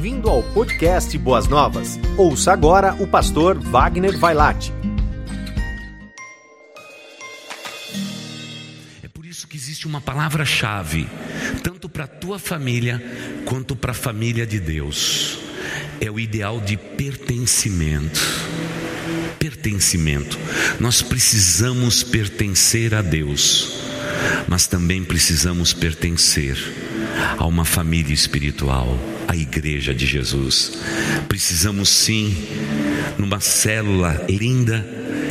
Bem-vindo ao podcast Boas Novas. Ouça agora o pastor Wagner Vailate. É por isso que existe uma palavra-chave, tanto para a tua família quanto para a família de Deus. É o ideal de pertencimento. Pertencimento. Nós precisamos pertencer a Deus, mas também precisamos pertencer a uma família espiritual, a igreja de Jesus. Precisamos sim, numa célula linda,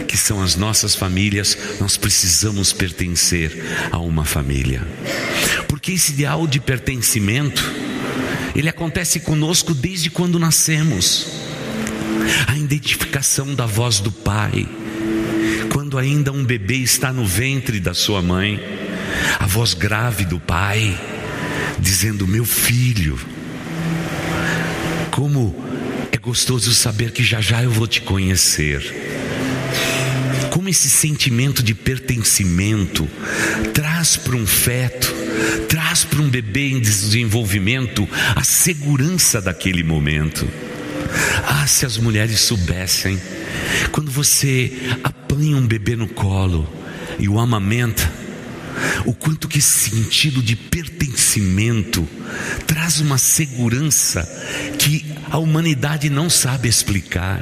que são as nossas famílias, nós precisamos pertencer a uma família. Porque esse ideal de pertencimento, ele acontece conosco desde quando nascemos. A identificação da voz do Pai, quando ainda um bebê está no ventre da sua mãe, a voz grave do Pai dizendo: Meu filho, como é gostoso saber que já já eu vou te conhecer. Como esse sentimento de pertencimento traz para um feto, traz para um bebê em desenvolvimento a segurança daquele momento. Ah, se as mulheres soubessem, quando você apanha um bebê no colo e o amamenta, o quanto que esse sentido de pertencimento traz uma segurança que a humanidade não sabe explicar.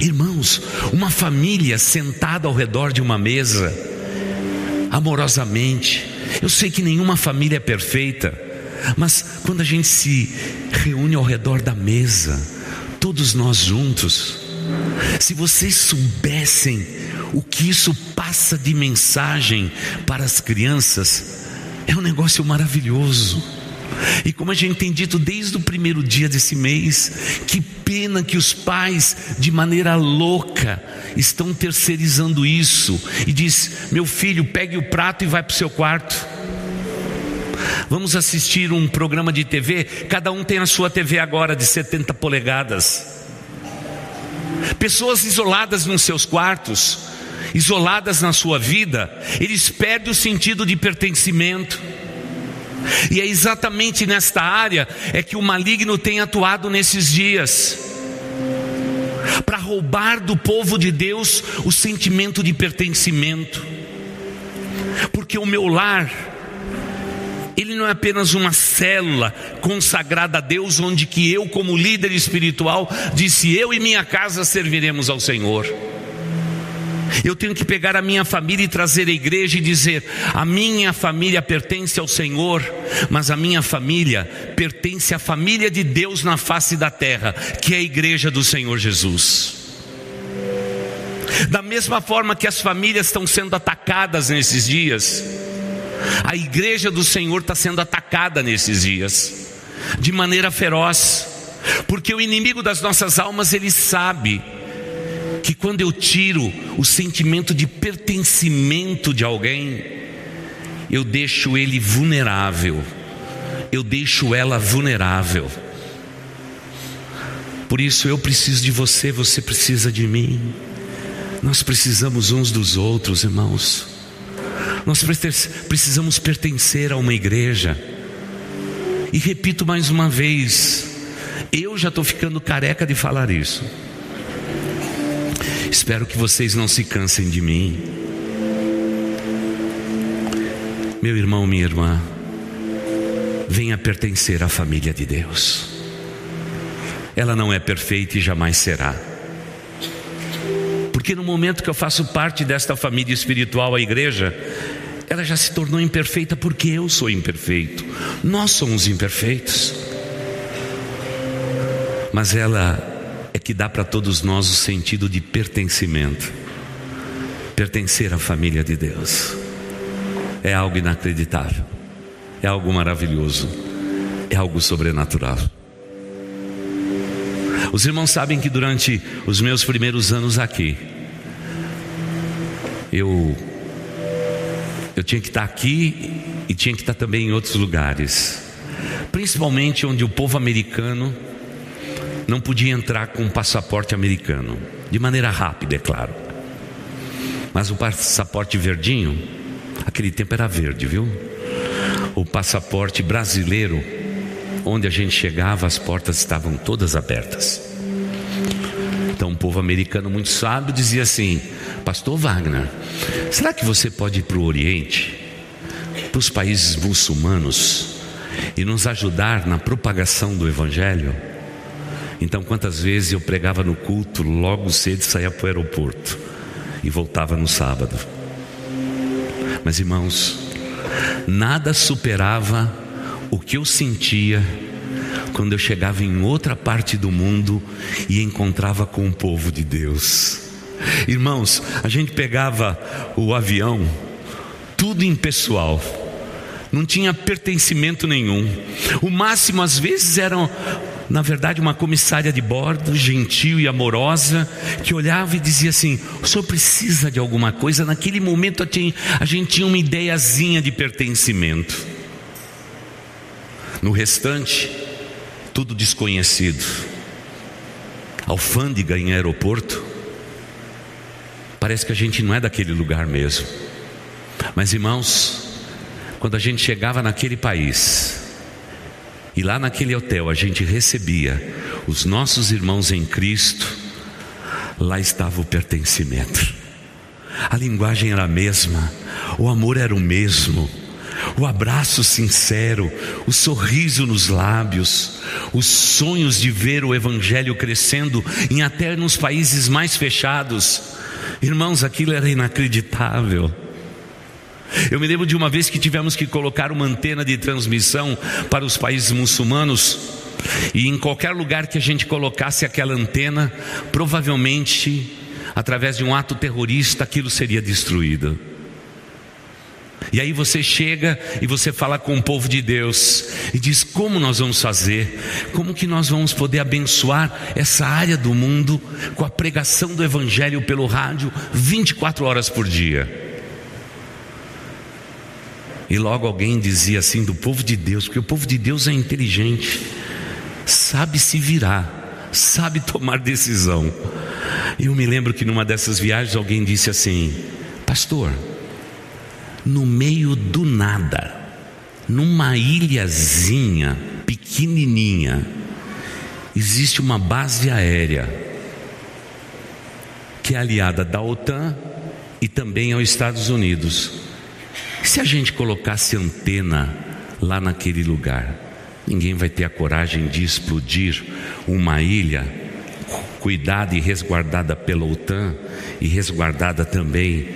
Irmãos, uma família sentada ao redor de uma mesa, amorosamente, eu sei que nenhuma família é perfeita, mas quando a gente se reúne ao redor da mesa, todos nós juntos, se vocês soubessem o que isso passa de mensagem para as crianças, é um negócio maravilhoso. E como a gente tem dito desde o primeiro dia desse mês, que pena que os pais, de maneira louca, estão terceirizando isso. E diz: meu filho, pegue o prato e vai para o seu quarto. Vamos assistir um programa de TV, cada um tem a sua TV agora de 70 polegadas. Pessoas isoladas nos seus quartos, isoladas na sua vida, eles perdem o sentido de pertencimento. E é exatamente nesta área é que o maligno tem atuado nesses dias. Para roubar do povo de Deus o sentimento de pertencimento. Porque o meu lar ele não é apenas uma célula consagrada a Deus, onde que eu, como líder espiritual, disse: Eu e minha casa serviremos ao Senhor. Eu tenho que pegar a minha família e trazer a igreja e dizer: a minha família pertence ao Senhor, mas a minha família pertence à família de Deus na face da terra, que é a igreja do Senhor Jesus. Da mesma forma que as famílias estão sendo atacadas nesses dias, a igreja do Senhor está sendo atacada nesses dias, de maneira feroz, porque o inimigo das nossas almas ele sabe que quando eu tiro o sentimento de pertencimento de alguém, eu deixo ele vulnerável, eu deixo ela vulnerável. Por isso eu preciso de você, você precisa de mim. Nós precisamos uns dos outros, irmãos. Nós precisamos pertencer a uma igreja. E repito mais uma vez, eu já estou ficando careca de falar isso. Espero que vocês não se cansem de mim. Meu irmão, minha irmã, venha pertencer à família de Deus. Ela não é perfeita e jamais será. Porque no momento que eu faço parte desta família espiritual, a igreja, ela já se tornou imperfeita porque eu sou imperfeito. Nós somos imperfeitos. Mas ela que dá para todos nós o sentido de pertencimento. Pertencer à família de Deus é algo inacreditável, é algo maravilhoso, é algo sobrenatural. Os irmãos sabem que durante os meus primeiros anos aqui, eu eu tinha que estar aqui e tinha que estar também em outros lugares, principalmente onde o povo americano não podia entrar com passaporte americano, de maneira rápida, é claro. Mas o passaporte verdinho, aquele tempo era verde, viu? O passaporte brasileiro onde a gente chegava, as portas estavam todas abertas. Então, um povo americano muito sábio dizia assim: Pastor Wagner, será que você pode ir para o Oriente, para os países muçulmanos, e nos ajudar na propagação do Evangelho? Então, quantas vezes eu pregava no culto, logo cedo saía para o aeroporto e voltava no sábado. Mas, irmãos, nada superava o que eu sentia quando eu chegava em outra parte do mundo e encontrava com o povo de Deus. Irmãos, a gente pegava o avião, tudo impessoal, não tinha pertencimento nenhum. O máximo às vezes eram na verdade, uma comissária de bordo, gentil e amorosa, que olhava e dizia assim: O senhor precisa de alguma coisa? Naquele momento a gente tinha uma ideiazinha de pertencimento. No restante, tudo desconhecido. Alfândega em aeroporto. Parece que a gente não é daquele lugar mesmo. Mas irmãos, quando a gente chegava naquele país, e lá naquele hotel a gente recebia os nossos irmãos em Cristo, lá estava o pertencimento. A linguagem era a mesma, o amor era o mesmo, o abraço sincero, o sorriso nos lábios, os sonhos de ver o Evangelho crescendo em até nos países mais fechados. Irmãos, aquilo era inacreditável. Eu me lembro de uma vez que tivemos que colocar uma antena de transmissão para os países muçulmanos, e em qualquer lugar que a gente colocasse aquela antena, provavelmente, através de um ato terrorista, aquilo seria destruído. E aí você chega e você fala com o povo de Deus e diz como nós vamos fazer, como que nós vamos poder abençoar essa área do mundo com a pregação do evangelho pelo rádio 24 horas por dia. E logo alguém dizia assim do povo de Deus, porque o povo de Deus é inteligente, sabe se virar, sabe tomar decisão. Eu me lembro que numa dessas viagens alguém disse assim: Pastor, no meio do nada, numa ilhazinha pequenininha, existe uma base aérea que é aliada da OTAN e também aos Estados Unidos. Se a gente colocasse antena lá naquele lugar, ninguém vai ter a coragem de explodir uma ilha cuidada e resguardada pela OTAN e resguardada também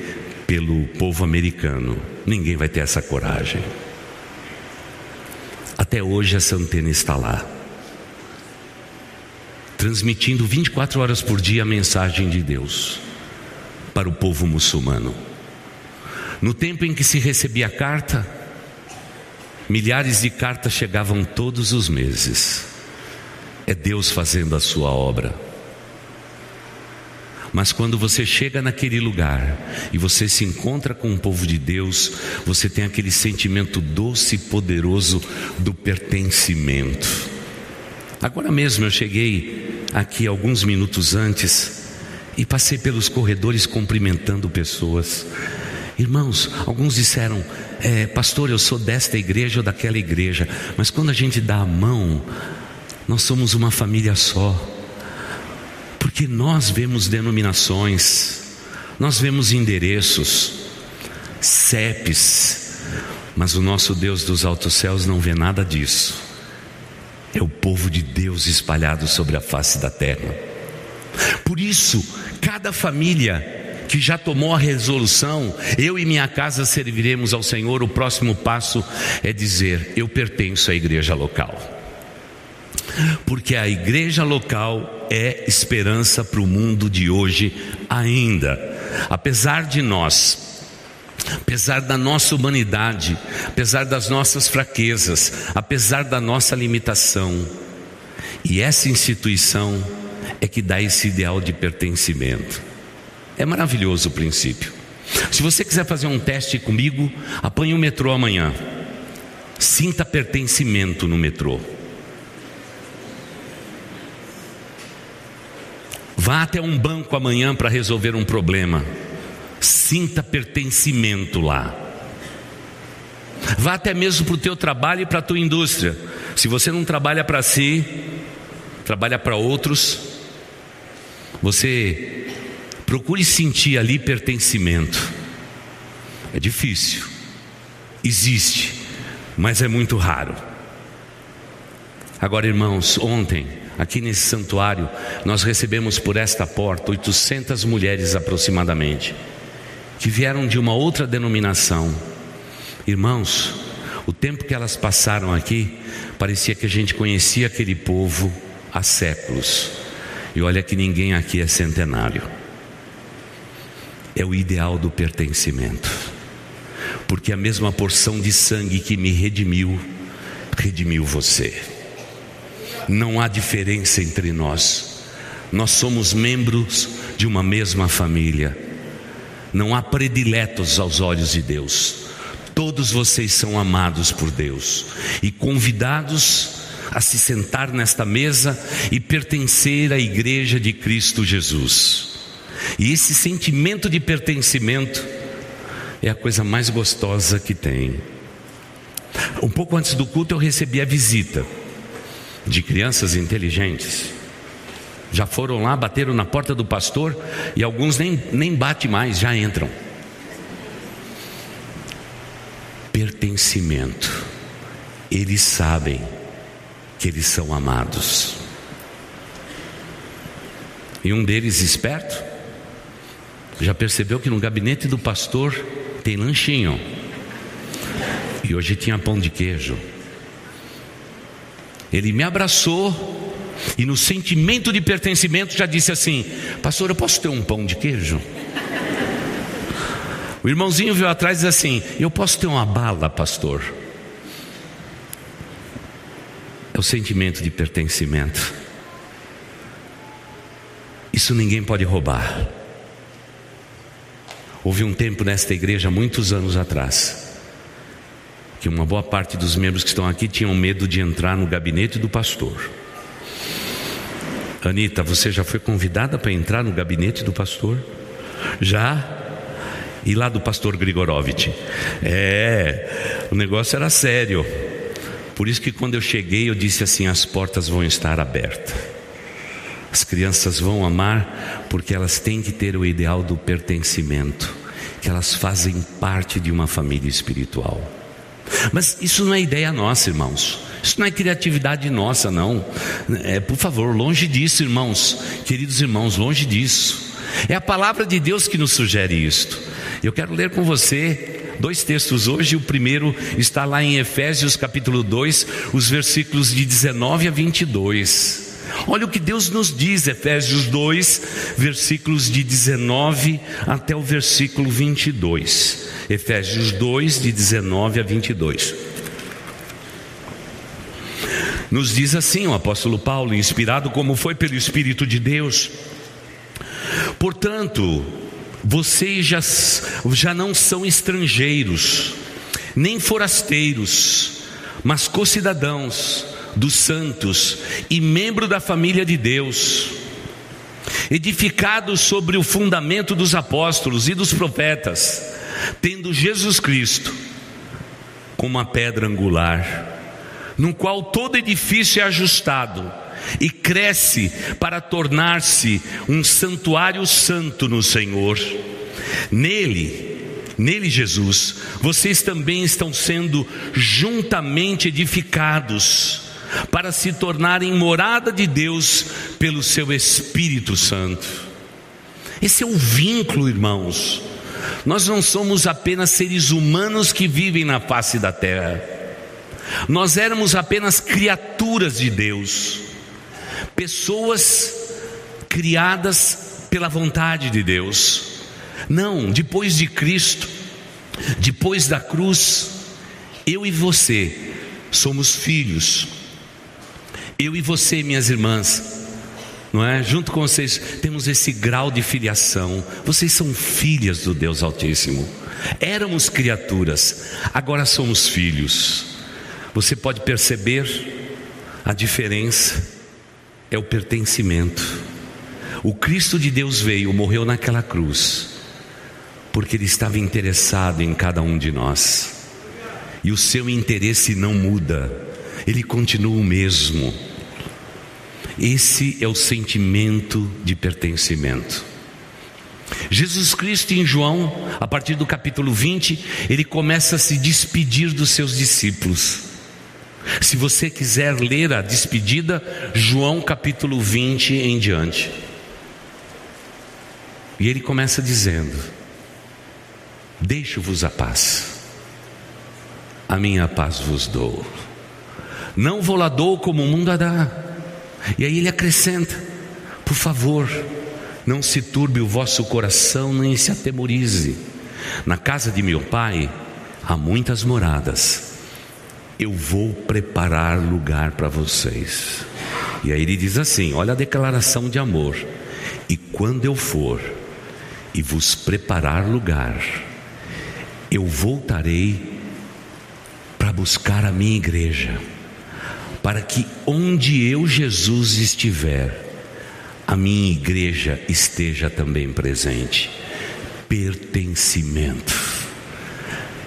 pelo povo americano. Ninguém vai ter essa coragem. Até hoje essa antena está lá, transmitindo 24 horas por dia a mensagem de Deus para o povo muçulmano. No tempo em que se recebia carta, milhares de cartas chegavam todos os meses. É Deus fazendo a sua obra. Mas quando você chega naquele lugar e você se encontra com o povo de Deus, você tem aquele sentimento doce e poderoso do pertencimento. Agora mesmo eu cheguei aqui alguns minutos antes e passei pelos corredores cumprimentando pessoas. Irmãos, alguns disseram, é, pastor, eu sou desta igreja ou daquela igreja, mas quando a gente dá a mão, nós somos uma família só. Porque nós vemos denominações, nós vemos endereços, CEPs, mas o nosso Deus dos altos céus não vê nada disso. É o povo de Deus espalhado sobre a face da terra. Por isso, cada família que já tomou a resolução, eu e minha casa serviremos ao Senhor, o próximo passo é dizer: eu pertenço à igreja local porque a igreja local é esperança para o mundo de hoje ainda. Apesar de nós, apesar da nossa humanidade, apesar das nossas fraquezas, apesar da nossa limitação, e essa instituição é que dá esse ideal de pertencimento. É maravilhoso o princípio. Se você quiser fazer um teste comigo, apanhe o metrô amanhã. Sinta pertencimento no metrô. Vá até um banco amanhã para resolver um problema. Sinta pertencimento lá. Vá até mesmo para o teu trabalho e para a tua indústria. Se você não trabalha para si, trabalha para outros, você procure sentir ali pertencimento. É difícil, existe, mas é muito raro. Agora, irmãos, ontem, aqui nesse santuário, nós recebemos por esta porta 800 mulheres aproximadamente, que vieram de uma outra denominação. Irmãos, o tempo que elas passaram aqui, parecia que a gente conhecia aquele povo há séculos. E olha que ninguém aqui é centenário. É o ideal do pertencimento. Porque a mesma porção de sangue que me redimiu, redimiu você não há diferença entre nós. Nós somos membros de uma mesma família. Não há prediletos aos olhos de Deus. Todos vocês são amados por Deus e convidados a se sentar nesta mesa e pertencer à igreja de Cristo Jesus. E esse sentimento de pertencimento é a coisa mais gostosa que tem. Um pouco antes do culto eu recebi a visita de crianças inteligentes. Já foram lá, bateram na porta do pastor e alguns nem, nem bate mais, já entram. Pertencimento. Eles sabem que eles são amados. E um deles esperto já percebeu que no gabinete do pastor tem lanchinho. E hoje tinha pão de queijo. Ele me abraçou e no sentimento de pertencimento já disse assim: Pastor, eu posso ter um pão de queijo? O irmãozinho veio atrás e disse assim: Eu posso ter uma bala, pastor? É o sentimento de pertencimento. Isso ninguém pode roubar. Houve um tempo nesta igreja, muitos anos atrás, que uma boa parte dos membros que estão aqui tinham medo de entrar no gabinete do pastor. Anitta, você já foi convidada para entrar no gabinete do pastor? Já? E lá do pastor Grigorovitch? É, o negócio era sério. Por isso que quando eu cheguei, eu disse assim: as portas vão estar abertas. As crianças vão amar porque elas têm que ter o ideal do pertencimento, que elas fazem parte de uma família espiritual. Mas isso não é ideia nossa, irmãos. Isso não é criatividade nossa, não. É, por favor, longe disso, irmãos, queridos irmãos, longe disso. É a palavra de Deus que nos sugere isto. Eu quero ler com você dois textos hoje. O primeiro está lá em Efésios capítulo 2, os versículos de 19 a 22. Olha o que Deus nos diz, Efésios 2, versículos de 19 até o versículo 22. Efésios 2, de 19 a 22. Nos diz assim o apóstolo Paulo, inspirado como foi pelo Espírito de Deus: Portanto, vocês já, já não são estrangeiros, nem forasteiros, mas co-cidadãos dos santos e membro da família de Deus, edificados sobre o fundamento dos apóstolos e dos profetas tendo Jesus Cristo como a pedra angular, no qual todo edifício é ajustado e cresce para tornar-se um santuário santo no Senhor. Nele, nele Jesus, vocês também estão sendo juntamente edificados para se tornarem morada de Deus pelo seu Espírito Santo. Esse é o vínculo, irmãos nós não somos apenas seres humanos que vivem na face da terra. Nós éramos apenas criaturas de Deus, pessoas criadas pela vontade de Deus. Não, depois de Cristo, depois da cruz, eu e você somos filhos. Eu e você, minhas irmãs, não é? Junto com vocês temos esse grau de filiação. Vocês são filhas do Deus Altíssimo. Éramos criaturas, agora somos filhos. Você pode perceber a diferença é o pertencimento. O Cristo de Deus veio, morreu naquela cruz, porque ele estava interessado em cada um de nós. e o seu interesse não muda, ele continua o mesmo. Esse é o sentimento de pertencimento. Jesus Cristo em João, a partir do capítulo 20, ele começa a se despedir dos seus discípulos. Se você quiser ler a despedida, João capítulo 20 em diante. E ele começa dizendo: Deixo-vos a paz, a minha paz vos dou. Não vou lá dou como o mundo a dá. E aí ele acrescenta: Por favor, não se turbe o vosso coração, nem se atemorize. Na casa de meu pai há muitas moradas. Eu vou preparar lugar para vocês. E aí ele diz assim: olha a declaração de amor. E quando eu for e vos preparar lugar, eu voltarei para buscar a minha igreja, para que onde eu, Jesus, estiver, a minha igreja esteja também presente. Pertencimento.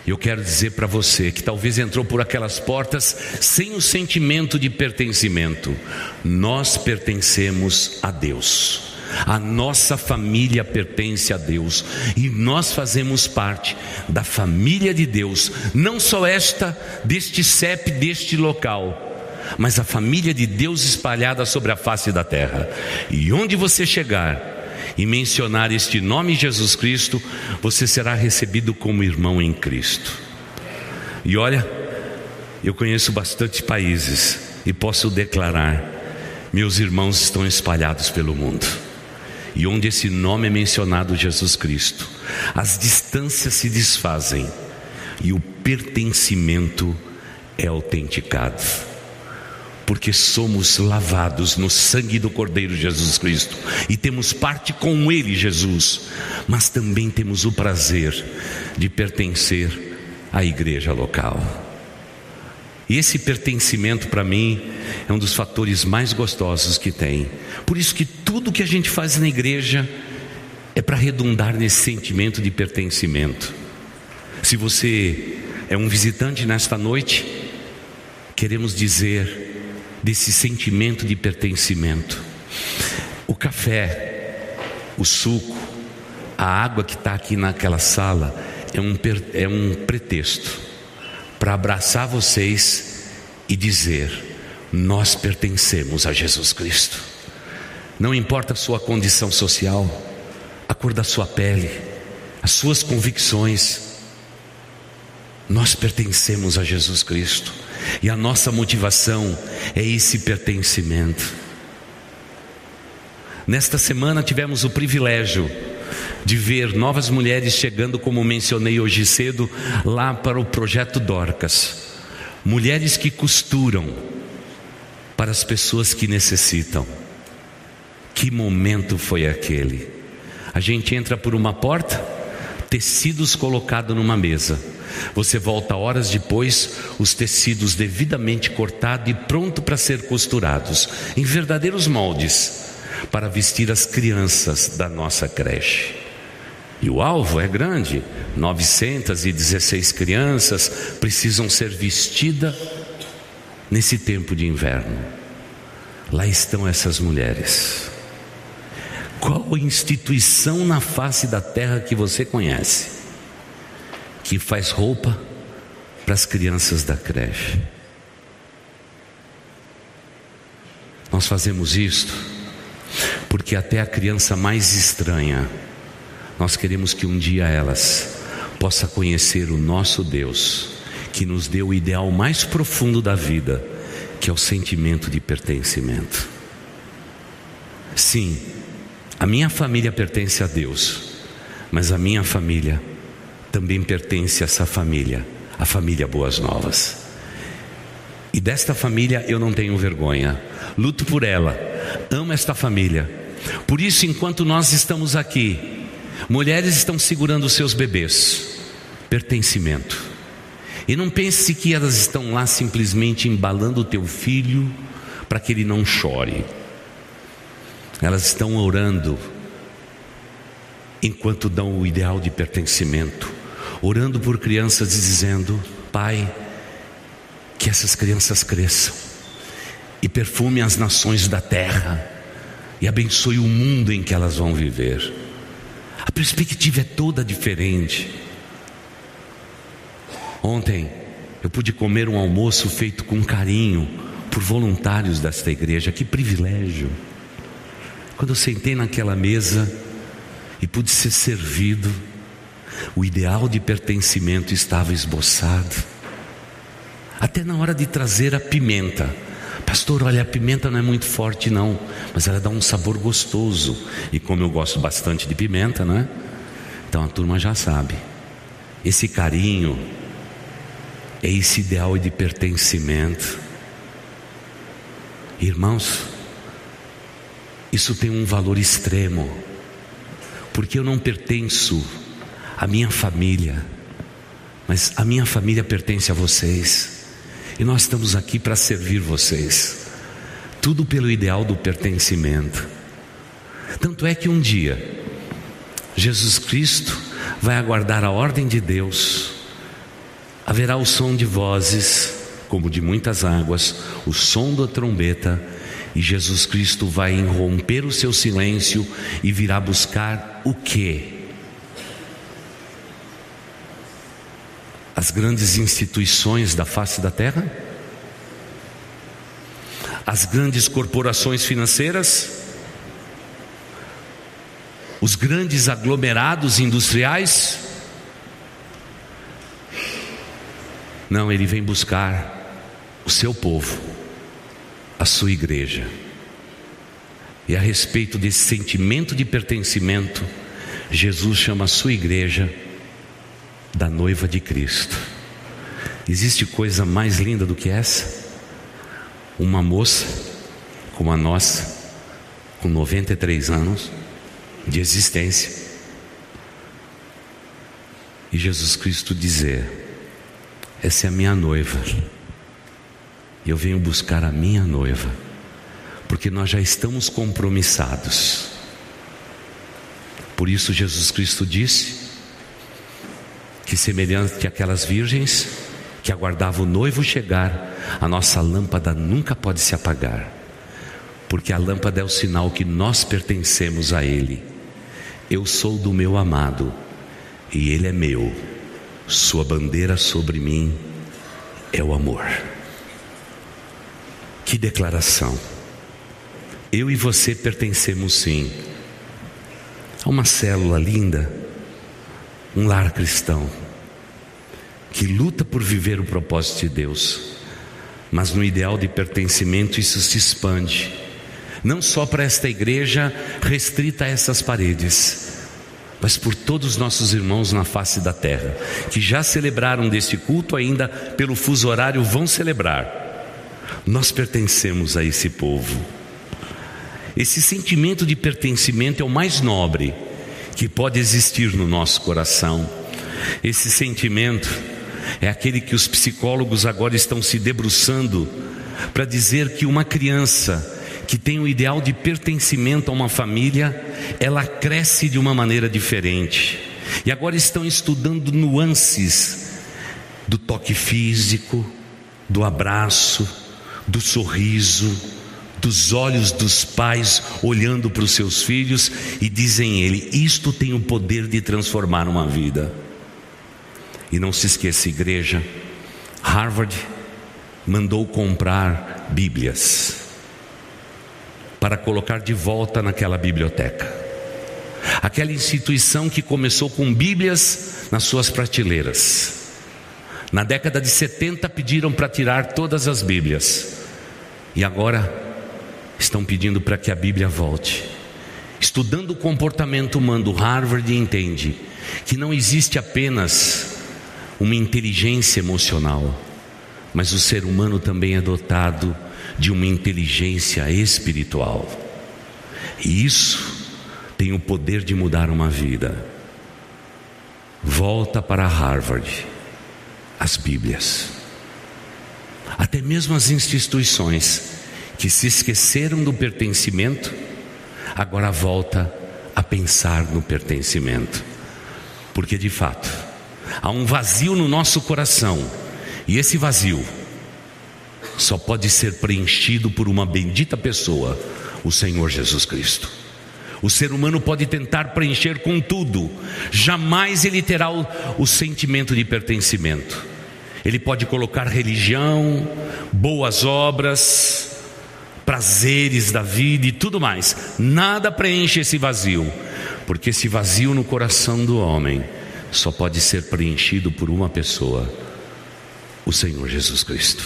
Eu quero dizer para você que talvez entrou por aquelas portas sem o sentimento de pertencimento. Nós pertencemos a Deus. A nossa família pertence a Deus e nós fazemos parte da família de Deus, não só esta deste CEP deste local, mas a família de Deus espalhada sobre a face da terra. E onde você chegar e mencionar este nome Jesus Cristo, você será recebido como irmão em Cristo. E olha, eu conheço bastante países e posso declarar: meus irmãos estão espalhados pelo mundo. E onde esse nome é mencionado, Jesus Cristo, as distâncias se desfazem e o pertencimento é autenticado porque somos lavados no sangue do Cordeiro Jesus Cristo e temos parte com Ele, Jesus, mas também temos o prazer de pertencer à igreja local. E esse pertencimento para mim é um dos fatores mais gostosos que tem. Por isso que tudo que a gente faz na igreja é para redundar nesse sentimento de pertencimento. Se você é um visitante nesta noite, queremos dizer desse sentimento de pertencimento. O café, o suco, a água que está aqui naquela sala é um, é um pretexto para abraçar vocês e dizer: nós pertencemos a Jesus Cristo. Não importa a sua condição social, a cor da sua pele, as suas convicções, nós pertencemos a Jesus Cristo. E a nossa motivação é esse pertencimento. Nesta semana tivemos o privilégio de ver novas mulheres chegando, como mencionei hoje cedo, lá para o projeto Dorcas. Mulheres que costuram para as pessoas que necessitam. Que momento foi aquele? A gente entra por uma porta, tecidos colocados numa mesa você volta horas depois, os tecidos devidamente cortados e pronto para ser costurados em verdadeiros moldes para vestir as crianças da nossa creche. E o alvo é grande, 916 crianças precisam ser vestidas nesse tempo de inverno. Lá estão essas mulheres. Qual instituição na face da terra que você conhece? Que faz roupa para as crianças da creche. Nós fazemos isto porque até a criança mais estranha, nós queremos que um dia elas possa conhecer o nosso Deus, que nos deu o ideal mais profundo da vida, que é o sentimento de pertencimento. Sim, a minha família pertence a Deus, mas a minha família também pertence a essa família, a família Boas Novas. E desta família eu não tenho vergonha, luto por ela, amo esta família. Por isso, enquanto nós estamos aqui, mulheres estão segurando seus bebês, pertencimento. E não pense que elas estão lá simplesmente embalando o teu filho para que ele não chore. Elas estão orando enquanto dão o ideal de pertencimento orando por crianças e dizendo: Pai, Que essas crianças cresçam e perfumem as nações da terra e abençoe o mundo em que elas vão viver. A perspectiva é toda diferente. Ontem eu pude comer um almoço feito com carinho por voluntários desta igreja, que privilégio. Quando eu sentei naquela mesa e pude ser servido, o ideal de pertencimento estava esboçado. Até na hora de trazer a pimenta. Pastor, olha, a pimenta não é muito forte, não, mas ela dá um sabor gostoso. E como eu gosto bastante de pimenta, né? Então a turma já sabe. Esse carinho, é esse ideal de pertencimento. Irmãos, isso tem um valor extremo, porque eu não pertenço à minha família, mas a minha família pertence a vocês, e nós estamos aqui para servir vocês, tudo pelo ideal do pertencimento. Tanto é que um dia, Jesus Cristo vai aguardar a ordem de Deus, haverá o som de vozes, como de muitas águas, o som da trombeta, e Jesus Cristo vai irromper o seu silêncio e virá buscar o quê? As grandes instituições da face da terra? As grandes corporações financeiras? Os grandes aglomerados industriais? Não, ele vem buscar o seu povo, a sua igreja. E a respeito desse sentimento de pertencimento, Jesus chama a sua igreja da noiva de Cristo. Existe coisa mais linda do que essa? Uma moça como a nossa, com 93 anos de existência, e Jesus Cristo dizer: Essa é a minha noiva eu venho buscar a minha noiva, porque nós já estamos compromissados. Por isso, Jesus Cristo disse que, semelhante àquelas virgens que aguardavam o noivo chegar, a nossa lâmpada nunca pode se apagar, porque a lâmpada é o sinal que nós pertencemos a Ele. Eu sou do meu amado e Ele é meu, Sua bandeira sobre mim é o amor. Que declaração! Eu e você pertencemos sim a uma célula linda, um lar cristão, que luta por viver o propósito de Deus, mas no ideal de pertencimento isso se expande, não só para esta igreja restrita a essas paredes, mas por todos os nossos irmãos na face da terra, que já celebraram deste culto, ainda pelo fuso horário vão celebrar nós pertencemos a esse povo. Esse sentimento de pertencimento é o mais nobre que pode existir no nosso coração. Esse sentimento é aquele que os psicólogos agora estão se debruçando para dizer que uma criança que tem o ideal de pertencimento a uma família, ela cresce de uma maneira diferente. E agora estão estudando nuances do toque físico, do abraço, do sorriso, dos olhos dos pais olhando para os seus filhos e dizem ele: Isto tem o poder de transformar uma vida. E não se esqueça, igreja, Harvard mandou comprar Bíblias para colocar de volta naquela biblioteca. Aquela instituição que começou com Bíblias nas suas prateleiras. Na década de 70 pediram para tirar todas as Bíblias. E agora estão pedindo para que a Bíblia volte. Estudando o comportamento humano, Harvard entende que não existe apenas uma inteligência emocional, mas o ser humano também é dotado de uma inteligência espiritual. E isso tem o poder de mudar uma vida. Volta para Harvard as Bíblias. Até mesmo as instituições que se esqueceram do pertencimento, agora volta a pensar no pertencimento. Porque de fato, há um vazio no nosso coração, e esse vazio só pode ser preenchido por uma bendita pessoa, o Senhor Jesus Cristo. O ser humano pode tentar preencher com tudo, jamais ele terá o, o sentimento de pertencimento. Ele pode colocar religião, boas obras, prazeres da vida e tudo mais. Nada preenche esse vazio, porque esse vazio no coração do homem só pode ser preenchido por uma pessoa, o Senhor Jesus Cristo.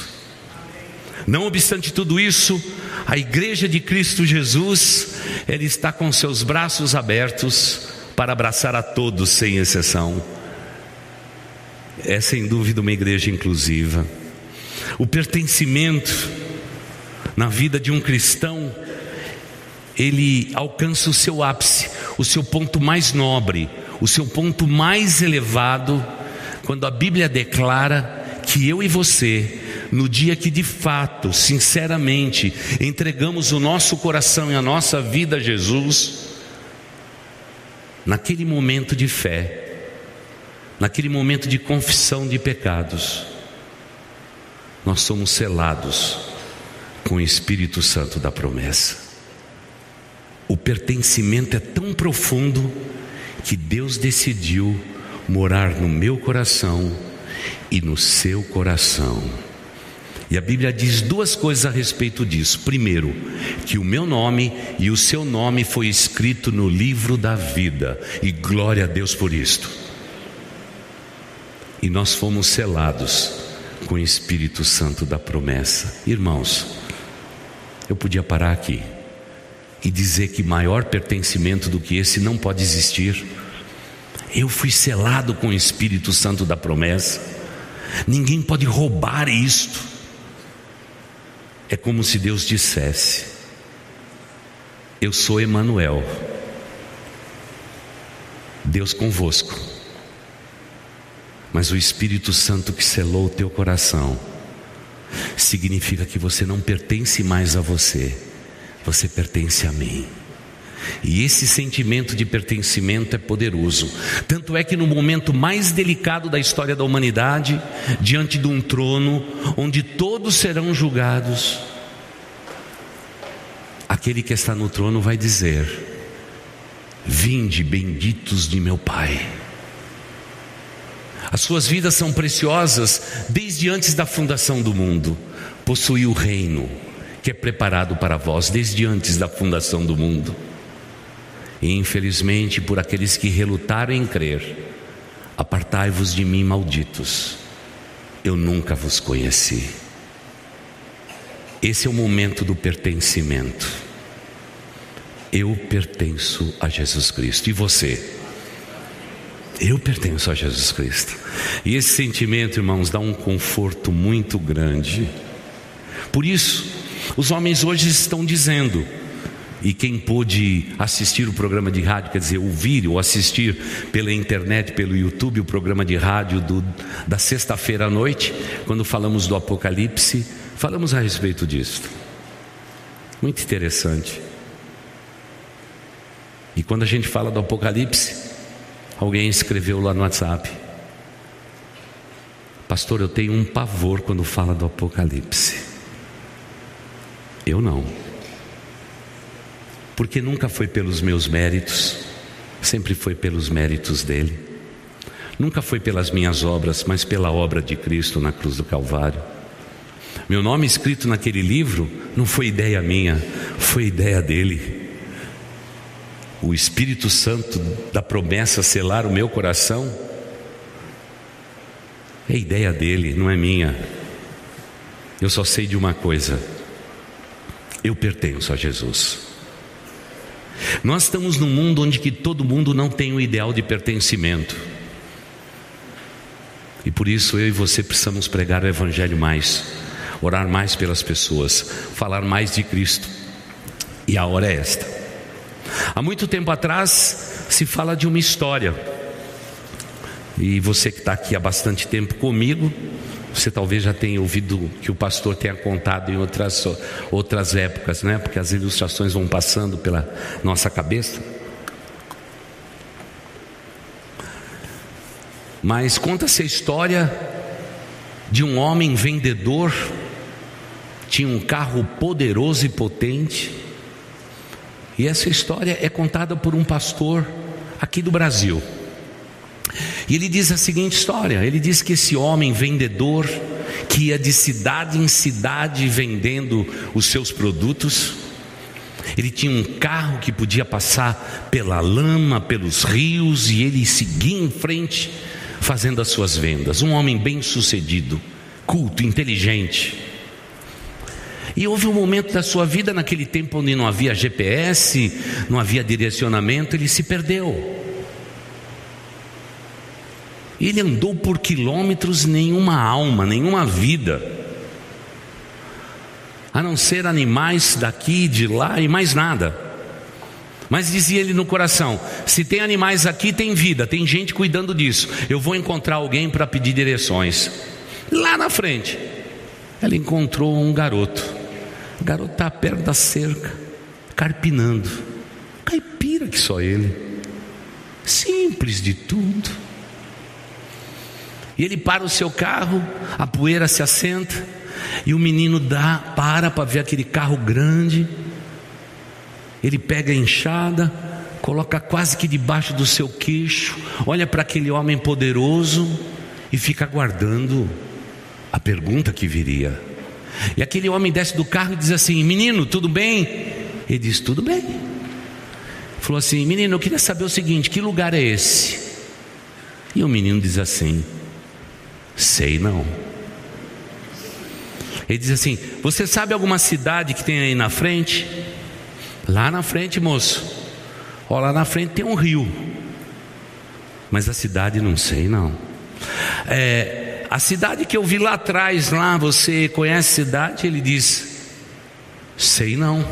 Não obstante tudo isso, a igreja de Cristo Jesus, ela está com seus braços abertos para abraçar a todos sem exceção. É sem dúvida uma igreja inclusiva. O pertencimento na vida de um cristão, ele alcança o seu ápice, o seu ponto mais nobre, o seu ponto mais elevado, quando a Bíblia declara que eu e você, no dia que de fato, sinceramente, entregamos o nosso coração e a nossa vida a Jesus, naquele momento de fé, naquele momento de confissão de pecados, nós somos selados com o Espírito Santo da promessa. O pertencimento é tão profundo que Deus decidiu morar no meu coração e no seu coração. E a Bíblia diz duas coisas a respeito disso. Primeiro, que o meu nome e o seu nome foi escrito no livro da vida, e glória a Deus por isto. E nós fomos selados com o Espírito Santo da promessa. Irmãos, eu podia parar aqui e dizer que maior pertencimento do que esse não pode existir. Eu fui selado com o Espírito Santo da promessa. Ninguém pode roubar isto. É como se Deus dissesse: Eu sou Emanuel. Deus convosco. Mas o Espírito Santo que selou o teu coração significa que você não pertence mais a você você pertence a mim. E esse sentimento de pertencimento é poderoso. Tanto é que no momento mais delicado da história da humanidade, diante de um trono onde todos serão julgados, aquele que está no trono vai dizer: Vinde, benditos de meu Pai. As suas vidas são preciosas desde antes da fundação do mundo. Possui o reino que é preparado para vós desde antes da fundação do mundo. E infelizmente, por aqueles que relutaram em crer, apartai-vos de mim, malditos, eu nunca vos conheci. Esse é o momento do pertencimento. Eu pertenço a Jesus Cristo. E você? Eu pertenço a Jesus Cristo. E esse sentimento, irmãos, dá um conforto muito grande. Por isso, os homens hoje estão dizendo, e quem pôde assistir o programa de rádio, quer dizer, ouvir ou assistir pela internet, pelo YouTube, o programa de rádio do, da sexta-feira à noite, quando falamos do Apocalipse, falamos a respeito disso. Muito interessante. E quando a gente fala do Apocalipse, alguém escreveu lá no WhatsApp: Pastor, eu tenho um pavor quando fala do Apocalipse. Eu não. Porque nunca foi pelos meus méritos, sempre foi pelos méritos dele. Nunca foi pelas minhas obras, mas pela obra de Cristo na cruz do Calvário. Meu nome escrito naquele livro não foi ideia minha, foi ideia dele. O Espírito Santo da promessa selar o meu coração é ideia dele, não é minha. Eu só sei de uma coisa: eu pertenço a Jesus. Nós estamos num mundo onde que todo mundo não tem o ideal de pertencimento. E por isso eu e você precisamos pregar o evangelho mais, orar mais pelas pessoas, falar mais de Cristo. E a hora é esta. Há muito tempo atrás se fala de uma história. E você que está aqui há bastante tempo comigo, você talvez já tenha ouvido que o pastor tenha contado em outras, outras épocas, né? Porque as ilustrações vão passando pela nossa cabeça. Mas conta-se a história de um homem vendedor tinha um carro poderoso e potente. E essa história é contada por um pastor aqui do Brasil. E ele diz a seguinte história: ele diz que esse homem vendedor, que ia de cidade em cidade vendendo os seus produtos, ele tinha um carro que podia passar pela lama, pelos rios, e ele seguia em frente fazendo as suas vendas. Um homem bem sucedido, culto, inteligente. E houve um momento da sua vida, naquele tempo onde não havia GPS, não havia direcionamento, ele se perdeu. Ele andou por quilômetros, nenhuma alma, nenhuma vida, a não ser animais daqui, de lá e mais nada. Mas dizia ele no coração: se tem animais aqui, tem vida, tem gente cuidando disso. Eu vou encontrar alguém para pedir direções. Lá na frente, ela encontrou um garoto. O garoto está perto da cerca, carpinando. Caipira que só ele. Simples de tudo. E ele para o seu carro, a poeira se assenta, e o menino dá, para para ver aquele carro grande. Ele pega a enxada, coloca quase que debaixo do seu queixo, olha para aquele homem poderoso e fica aguardando a pergunta que viria. E aquele homem desce do carro e diz assim: Menino, tudo bem? Ele diz: Tudo bem. Falou assim: Menino, eu queria saber o seguinte: que lugar é esse? E o menino diz assim: Sei não. Ele diz assim: Você sabe alguma cidade que tem aí na frente? Lá na frente, moço. Ó, lá na frente tem um rio. Mas a cidade não sei não. É, a cidade que eu vi lá atrás, lá, você conhece a cidade? Ele diz: Sei não.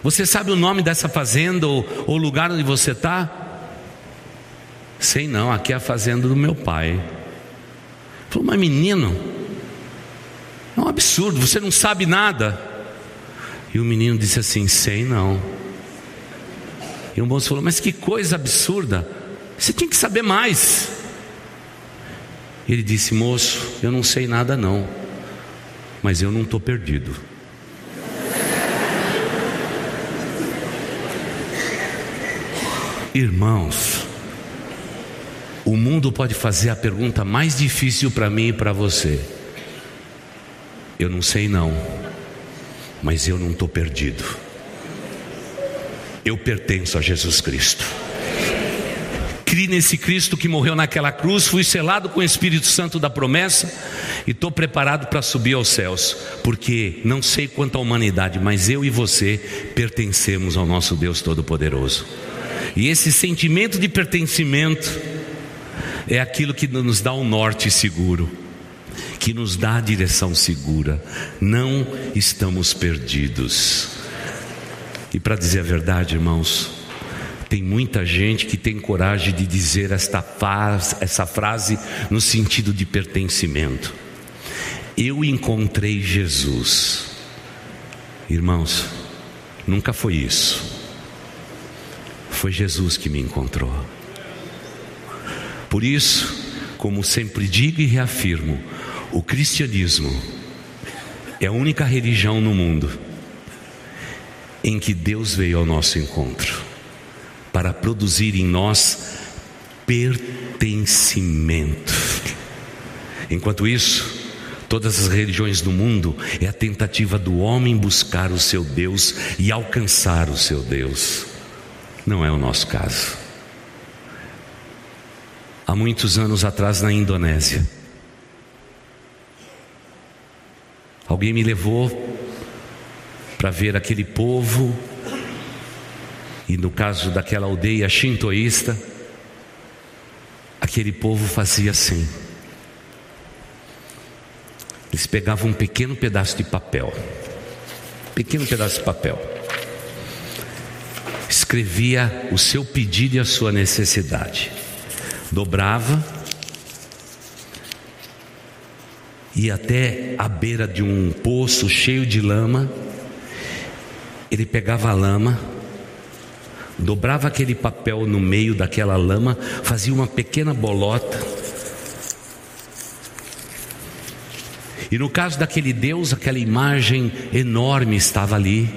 Você sabe o nome dessa fazenda ou, ou lugar onde você está? Sei não, aqui é a fazenda do meu pai. Falou, mas menino, é um absurdo, você não sabe nada. E o menino disse assim: sei não. E o moço falou: mas que coisa absurda, você tinha que saber mais. Ele disse: moço, eu não sei nada não, mas eu não estou perdido. Irmãos, o mundo pode fazer a pergunta mais difícil para mim e para você. Eu não sei não, mas eu não estou perdido. Eu pertenço a Jesus Cristo. Cri nesse Cristo que morreu naquela cruz, fui selado com o Espírito Santo da promessa e estou preparado para subir aos céus, porque não sei quanto à humanidade, mas eu e você pertencemos ao nosso Deus Todo-Poderoso. E esse sentimento de pertencimento, é aquilo que nos dá um norte seguro, que nos dá a direção segura. Não estamos perdidos. E para dizer a verdade, irmãos, tem muita gente que tem coragem de dizer esta frase, essa frase no sentido de pertencimento. Eu encontrei Jesus. Irmãos, nunca foi isso. Foi Jesus que me encontrou. Por isso, como sempre digo e reafirmo, o cristianismo é a única religião no mundo em que Deus veio ao nosso encontro para produzir em nós pertencimento. Enquanto isso, todas as religiões do mundo é a tentativa do homem buscar o seu Deus e alcançar o seu Deus. Não é o nosso caso há muitos anos atrás na Indonésia. Alguém me levou para ver aquele povo, e no caso daquela aldeia shintoísta, aquele povo fazia assim. Eles pegavam um pequeno pedaço de papel, pequeno pedaço de papel, escrevia o seu pedido e a sua necessidade. Dobrava, ia até a beira de um poço cheio de lama, ele pegava a lama, dobrava aquele papel no meio daquela lama, fazia uma pequena bolota E no caso daquele Deus, aquela imagem enorme estava ali.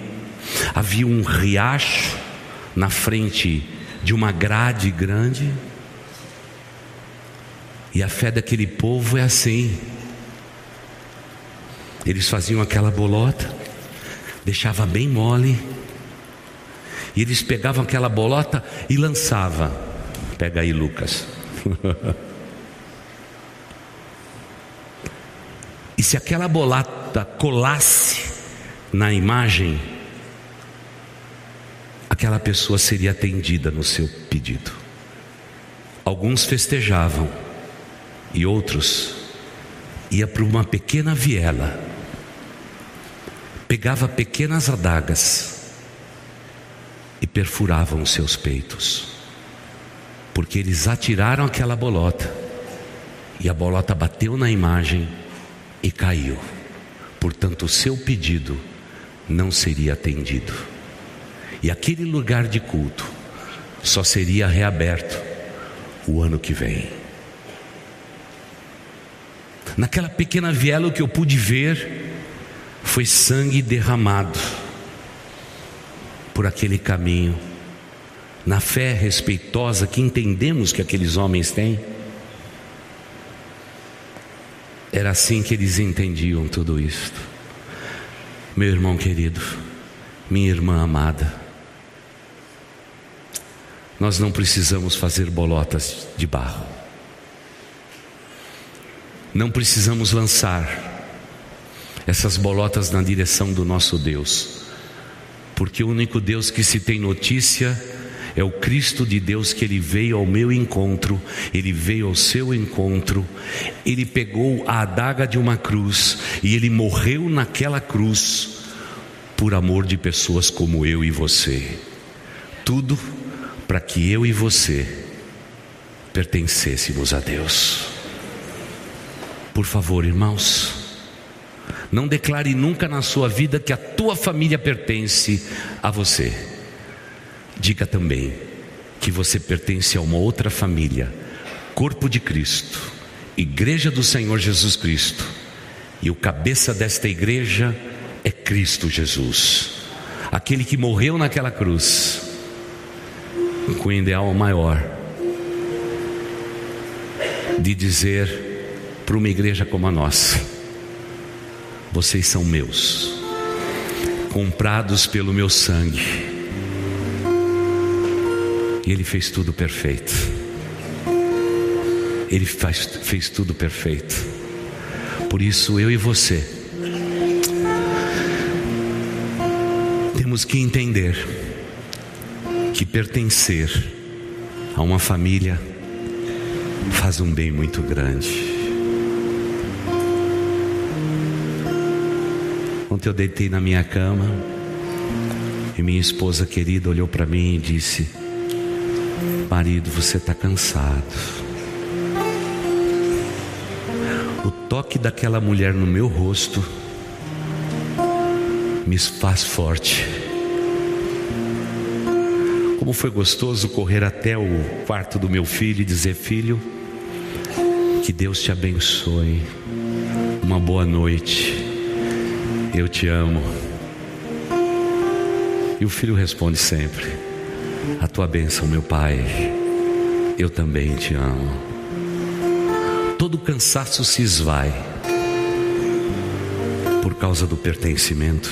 Havia um riacho na frente de uma grade grande. E a fé daquele povo é assim. Eles faziam aquela bolota, deixava bem mole, e eles pegavam aquela bolota e lançava. Pega aí, Lucas. e se aquela bolota colasse na imagem, aquela pessoa seria atendida no seu pedido. Alguns festejavam e outros ia para uma pequena viela, pegava pequenas adagas e perfuravam os seus peitos, porque eles atiraram aquela bolota e a bolota bateu na imagem e caiu. Portanto, o seu pedido não seria atendido. E aquele lugar de culto só seria reaberto o ano que vem. Naquela pequena viela o que eu pude ver foi sangue derramado por aquele caminho, na fé respeitosa que entendemos que aqueles homens têm. Era assim que eles entendiam tudo isto. Meu irmão querido, minha irmã amada, nós não precisamos fazer bolotas de barro. Não precisamos lançar essas bolotas na direção do nosso Deus, porque o único Deus que se tem notícia é o Cristo de Deus que ele veio ao meu encontro, ele veio ao seu encontro, ele pegou a adaga de uma cruz e ele morreu naquela cruz por amor de pessoas como eu e você. Tudo para que eu e você pertencêssemos a Deus. Por favor, irmãos, não declare nunca na sua vida que a tua família pertence a você. Diga também que você pertence a uma outra família, corpo de Cristo, igreja do Senhor Jesus Cristo, e o cabeça desta igreja é Cristo Jesus, aquele que morreu naquela cruz com o ideal maior de dizer para uma igreja como a nossa: vocês são meus, comprados pelo meu sangue. E Ele fez tudo perfeito. Ele faz, fez tudo perfeito. Por isso eu e você temos que entender que pertencer a uma família faz um bem muito grande. Ontem eu deitei na minha cama e minha esposa querida olhou para mim e disse: Marido, você está cansado. O toque daquela mulher no meu rosto me faz forte. Como foi gostoso correr até o quarto do meu filho e dizer: Filho, que Deus te abençoe. Uma boa noite. Eu te amo. E o filho responde sempre: A tua bênção, meu pai. Eu também te amo. Todo cansaço se esvai por causa do pertencimento.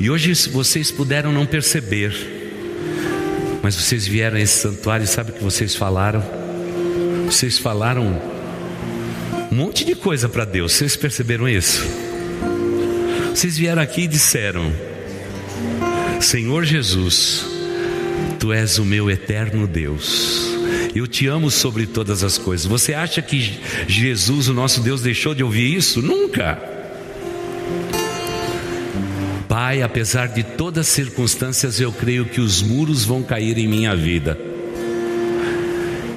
E hoje vocês puderam não perceber, mas vocês vieram a esse santuário e sabe o que vocês falaram? Vocês falaram um monte de coisa para Deus. Vocês perceberam isso? Vocês vieram aqui e disseram: Senhor Jesus, Tu és o meu eterno Deus. Eu te amo sobre todas as coisas. Você acha que Jesus, o nosso Deus, deixou de ouvir isso? Nunca. Pai, apesar de todas as circunstâncias, eu creio que os muros vão cair em minha vida.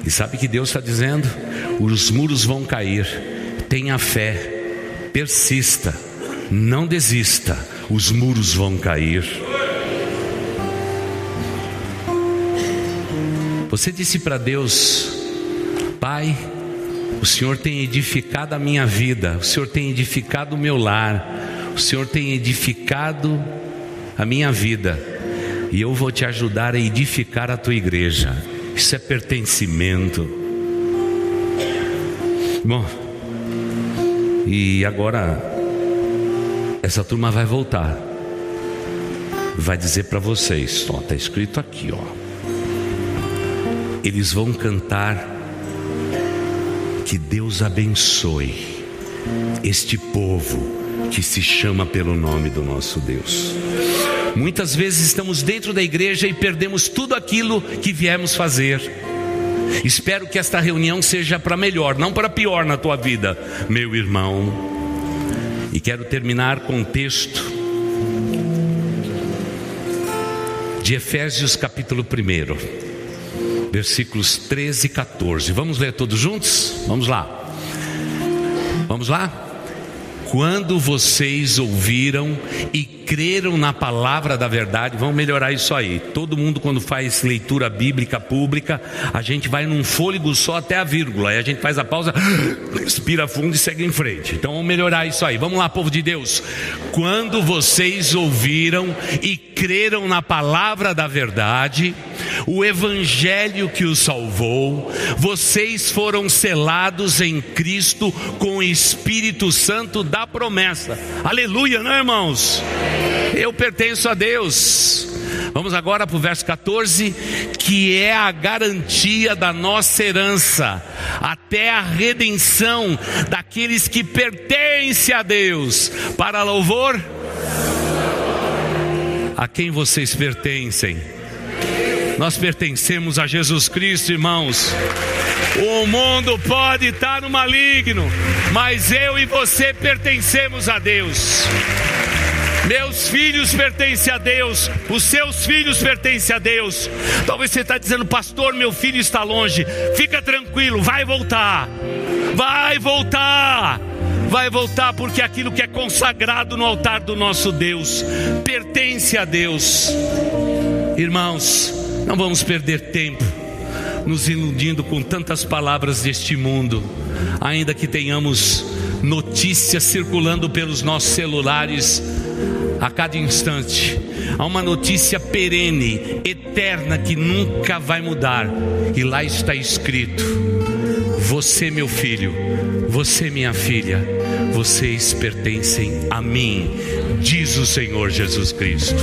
E sabe que Deus está dizendo? Os muros vão cair. Tenha fé, persista, não desista. Os muros vão cair. Você disse para Deus, Pai, O Senhor tem edificado a minha vida, o Senhor tem edificado o meu lar, o Senhor tem edificado a minha vida, e eu vou te ajudar a edificar a tua igreja. Isso é pertencimento. Bom, e agora essa turma vai voltar. Vai dizer para vocês, ó, tá escrito aqui, ó. Eles vão cantar que Deus abençoe este povo que se chama pelo nome do nosso Deus. Muitas vezes estamos dentro da igreja e perdemos tudo aquilo que viemos fazer. Espero que esta reunião seja para melhor, não para pior na tua vida, meu irmão. E quero terminar com um texto de Efésios capítulo 1 versículos 13 e 14. Vamos ler todos juntos? Vamos lá. Vamos lá? Quando vocês ouviram e creram na palavra da verdade, vamos melhorar isso aí. Todo mundo, quando faz leitura bíblica pública, a gente vai num fôlego só até a vírgula, aí a gente faz a pausa, respira fundo e segue em frente. Então vamos melhorar isso aí. Vamos lá, povo de Deus. Quando vocês ouviram e creram na palavra da verdade, o evangelho que os salvou, vocês foram selados em Cristo com o Espírito Santo da promessa. Aleluia, não, é, irmãos? Eu pertenço a Deus. Vamos agora para o verso 14, que é a garantia da nossa herança, até a redenção daqueles que pertencem a Deus, para louvor. A quem vocês pertencem? Nós pertencemos a Jesus Cristo, irmãos. O mundo pode estar no maligno, mas eu e você pertencemos a Deus. Meus filhos pertencem a Deus, os seus filhos pertencem a Deus. Talvez você está dizendo, pastor, meu filho está longe. Fica tranquilo, vai voltar, vai voltar, vai voltar, porque aquilo que é consagrado no altar do nosso Deus pertence a Deus. Irmãos, não vamos perder tempo nos iludindo com tantas palavras deste mundo, ainda que tenhamos notícias circulando pelos nossos celulares a cada instante. Há uma notícia perene, eterna, que nunca vai mudar. E lá está escrito: Você, meu filho, você, minha filha, vocês pertencem a mim, diz o Senhor Jesus Cristo.